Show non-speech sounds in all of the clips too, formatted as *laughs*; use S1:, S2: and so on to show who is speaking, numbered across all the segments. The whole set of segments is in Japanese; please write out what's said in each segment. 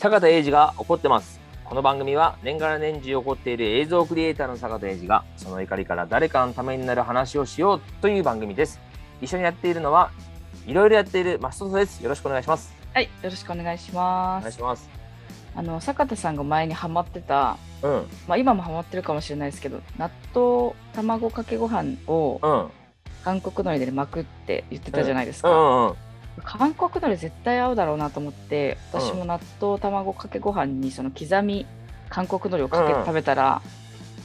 S1: 坂田英二が怒ってます。この番組は年がら年中起こっている映像クリエイターの坂田英二がその怒りから誰かのためになる話をしようという番組です。一緒にやっているのはいろいろやっているマストです。よろしくお願いします。
S2: はい、よろしくお願いし
S1: お
S2: ます。
S1: 願いします。
S2: あの坂田さんが前にハマってた、
S1: うん、
S2: まあ今もハマってるかもしれないですけど、納豆卵かけご飯を
S1: うん、
S2: 韓国海苔で巻くって言ってたじゃないですか。
S1: うん、うん。
S2: 韓国海苔絶対合うだろうなと思って、私も納豆卵かけご飯にその刻み韓国海苔をかけて
S1: うん
S2: 食べたら、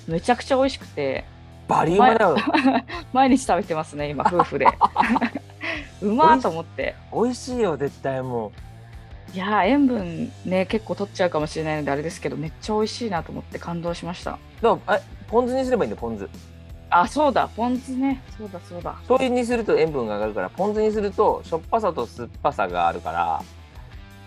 S2: めちゃくちゃ美味しくて、
S1: バリうまだよ。*laughs*
S2: 毎日食べてますね今夫婦で。*laughs* うまーと思って。
S1: 美味しいよ、絶対も
S2: いやー塩分ね結構取っちゃうかもしれないのであれですけどめっちゃ美味しいなと思って感動しました
S1: う。でも、え、ポン酢にすればいいんだよ、ポン酢。
S2: あそうだ。ポン酢ね。そうだそうだ。
S1: 醤油にすると塩分が上がるから、ポン酢にするとしょっぱさと酸っぱさがあるから。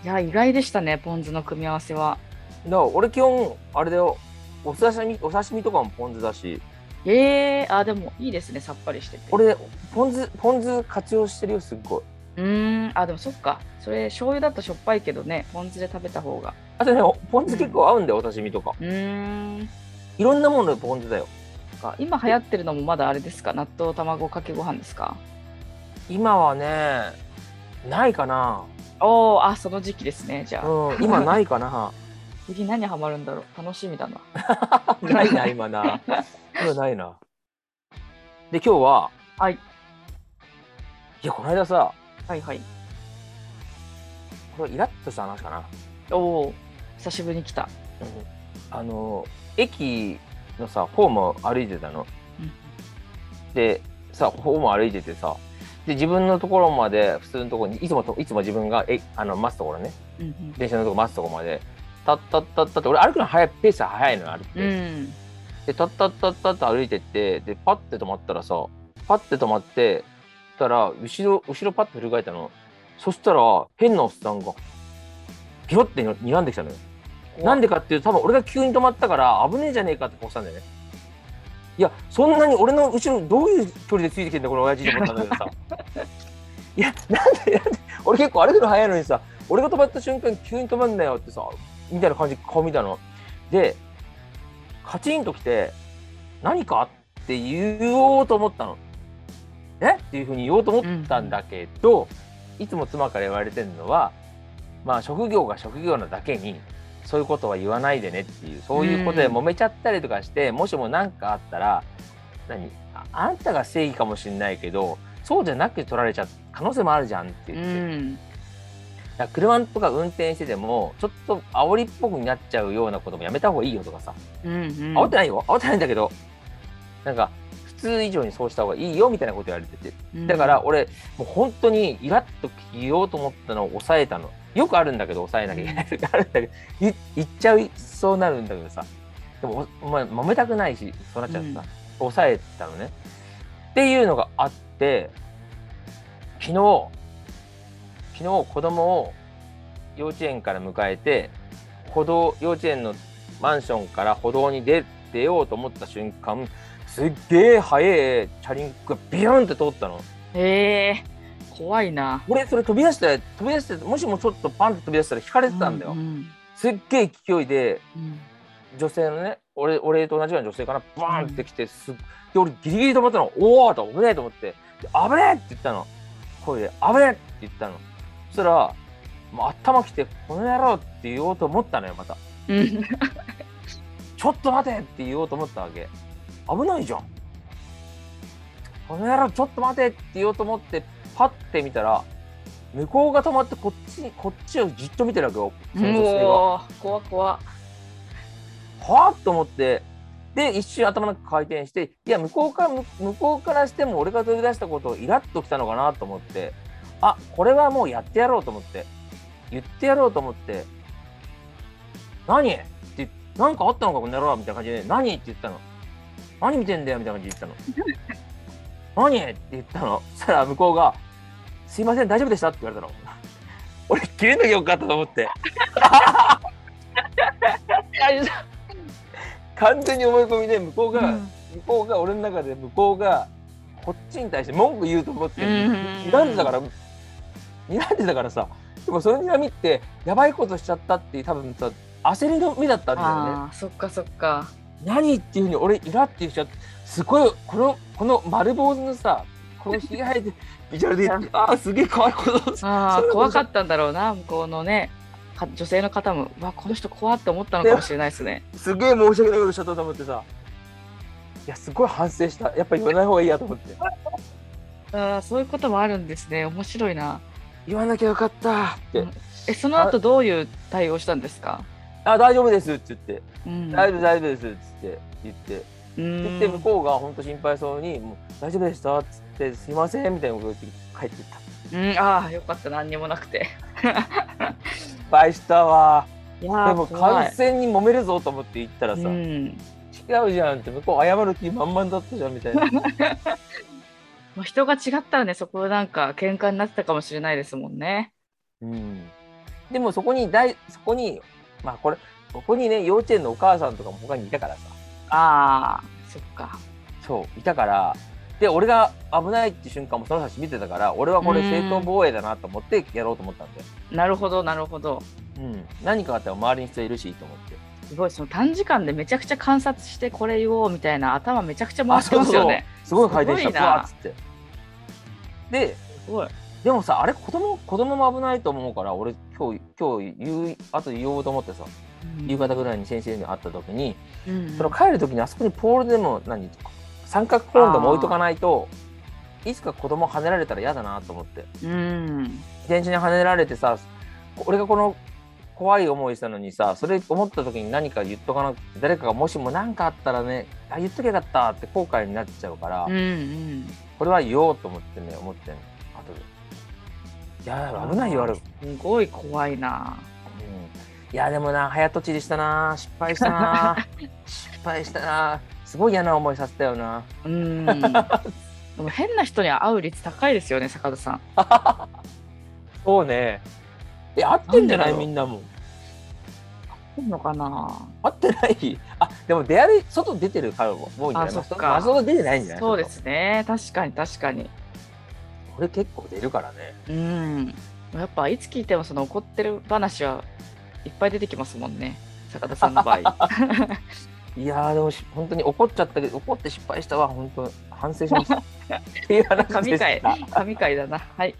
S2: いや意外でしたねポン酢の組み合わせは。
S1: だから俺基本あれだよ。お刺身お刺身とかもポン酢だし。
S2: えー、あでもいいですねさっぱりしてて。
S1: 俺ポン酢ポン酢活用してるよすっごい。う
S2: ーん。あでもそっか。それ醤油だとしょっぱいけどねポン酢で食べた方が。
S1: あとねポン酢結構合うんだよお刺身とか。
S2: うーん。
S1: いろんなものでポン酢だよ
S2: か。今流行ってるのもまだあれですか？納豆卵かけご飯ですか？
S1: 今はねないかな。
S2: おおあその時期ですねじゃあ、
S1: うん今ないかな。*laughs*
S2: 次何ハマるんだろう？楽しみだな。*laughs*
S1: ないな今な。今ないな。で今日は
S2: はい。
S1: いやこの間さ
S2: はいはい。
S1: これイラッとした話かな。
S2: おお久しぶりに来た、
S1: あの駅のさホームを歩いてたの。
S2: うん。
S1: でさホームを歩いててさで自分のところまで普通のところにいつもといつも自分がえあの待つところね。
S2: うんうん。
S1: 電車のとこ待つところまで。たったったったって俺歩くの早いペースが早いのよ歩くペ
S2: う
S1: ース、
S2: ん。
S1: でたったったったって歩いてってでパッて止まったらさパッて止まってたら後ろ後ろパッて振り返ったの。そしたら変なおっさんがピロってに睨んできたのよなんでかっていうと多分俺が急に止まったから危ねえじゃねえかってこうしたんだよね。いやそんなに俺の後ろどういう距離でついてきてんだこの親父と思ったんだけどさ。いやなんでなんで俺結構歩くの早いのにさ俺が止まった瞬間急に止まんなよってさみたいな感じ顔見たの。でカチンときて何かって言おうと思ったの。え？っていうふうに言おうと思ったんだけど、いつも妻から言われてるのはまあ職業が職業なだけにそういうことは言わないでねっていうそういうことで揉めちゃったりとかして、もしも何かあったら何？ああんたが正義かもしれないけどそうじゃなくて取られちゃう可能性もあるじゃんって
S2: う
S1: 言って、
S2: ん。
S1: だ車とか運転しててもちょっと煽りっぽくなっちゃうようなこともやめた方がいいよとかさ。
S2: うんうん。
S1: 煽ってないよ。煽ってないんだけどなんか普通以上にそうした方がいいよみたいなこと言われてて。だから俺もう本当にイラッと言おうと思ったのを抑えたのよくあるんだけど抑えなきゃいけない。時 *laughs* あるんだけど言言っちゃいそうなるんだけどさ。でもおお前揉めたくないしそうなっちゃうとさ、抑えたのね。っていうのがあって昨日昨日子供を幼稚園から迎えて歩道幼稚園のマンションから歩道に出出ようと思った瞬間すっげえ速いチャリンコがビヨンって通ったの。
S2: へえ怖いな。
S1: 俺それ飛び出して飛び出してもしもちょっとパンって飛び出したら引かれてたんだよ。
S2: うんうん。
S1: すっげえ勢いで
S2: うん。
S1: 女性のね俺俺と同じような女性かなバーンって来てすっで俺ギリギリ止まったの。おおと危ねえと思って。で危ねえって言ったの。声で危ねえって言ったの。そしたらもう頭きてこの野郎って言おうと思ったのよまた。
S2: うん。
S1: ちょっと待てって言おうと思ったわけ。危ないじゃん。この野郎ちょっと待てって言おうと思ってパッて見たら向こうが止まってこっちこっちをじっと見てるわけよ。その女性が。
S2: 怖怖
S1: はあと思ってで一瞬頭の中回転していや向こうから向向こうからしても俺が取り出したことをイラッときたのかなと思ってあこれはもうやってやろうと思って言ってやろうと思って何？って何かあったのかこの野郎みたいな感じで何？って言ったの。何見てんだよみたいな感じで言ったの *laughs* 何？って言ったの。そしたら向こうがすいません大丈夫でした？って言われたの。*laughs* 俺切れなきゃよかったと思って。*laughs* 完全に思い込みで向こうが、
S2: うん。
S1: 向こうが俺の中で向こうがこっちに対して文句言うと思って
S2: うん
S1: 睨んでたから睨んでたからさ。でもその睨みってやばいことしちゃったっていう多分さ焦りの目だったんだよね。
S2: ああそっかそっか
S1: 何っていうふうに俺イラっていう人すごいこのこの丸坊主のさこのひげ生えて *laughs* ビジュアルでああすげえ可愛いこと。
S2: 怖かったんだろうな。向こうのねか女性の方もうわこの人怖って思ったのかもしれないですね。
S1: すげえ申し訳ないことしちゃったと思ってさ。いやすごい反省した。やっぱ言わない方がいいやと思って。
S2: ああそういうこともあるんですね。面白いな。
S1: 言わなきゃよかったって、
S2: うん。えその後どういう対応したんですか？
S1: あ大丈夫ですって言って。
S2: うん。
S1: 大丈夫大丈夫ですっつって言って。
S2: う
S1: 言って向
S2: ん
S1: こうが本当心配そうにもう大丈夫でしたっつってすいませんみたいなこと言って帰ってった。
S2: うん。ああよかった。何にもなくて。*laughs*
S1: 失敗したわ。でも完全に揉めるぞと思って言ったらさ、
S2: うん。
S1: 違うじゃんって向こう謝る気満々だったじゃんみたいな。*laughs*
S2: もう人が違ったらねそこなんか喧嘩になってたかもしれないですもんね。
S1: うん。でもそこに大そこにまあこれここにね幼稚園のお母さんとかも他にいたからさ。
S2: ああそっか。
S1: そういたからで俺が危ないって瞬間もその人見てたから俺はこれ
S2: うん
S1: 正当防衛だなと思ってやろうと思ったんだよ、
S2: なるほどなるほど。
S1: うん、何かあったら周りに人いるしと思って。
S2: すごいその短時間でめちゃくちゃ観察してこれ言おうみたいな頭めちゃくちゃ回してますよね。
S1: すごい回転した。
S2: すごいな。
S1: ブワーっつって。です
S2: ごい
S1: でもさあれ子供子供も危ないと思うから俺今日今日言うあと言おうと思ってさ夕方ぐらいに先生に会った時に、
S2: うん。
S1: その帰る時にあそこにポールでも何？三角コーンでも置いとかないといつか子供跳ねられたら嫌だなと思って。
S2: うん。
S1: 自転車に跳ねられてさ俺がこの怖い思いしたのにさそれ思った時に何か言っとかなくて誰かがもしも何かあったらねあ言っときゃよかったって後悔になっちゃうから、
S2: うんうん。
S1: これは言おうと思ってね思ってんの。後でいや危ないよあれ、うん、
S2: すごい怖いな。
S1: いやでもな早とちりしたな。失敗したな。*laughs* 失敗したな。すごい嫌な思いさせたよな。
S2: うん。でも変な人に会う率高いですよね、坂田さん。*laughs*
S1: そうね。え合ってんじゃない？みんなも。
S2: いいのかな？
S1: 合ってない？あでも出歩い外出てるからも多いんじゃない？
S2: あそっか。
S1: あそこ出てないんじゃない？
S2: そうですね。確かに確かに。
S1: 俺結構出るからね
S2: うん。やっぱいつ聞いてもその怒ってる話はいっぱい出てきますもんね。坂田さんの場合。*laughs*
S1: いやーでもし本当に怒っちゃったけど怒って失敗したわ本当反省しましたっていう話で
S2: 神回だな。はい。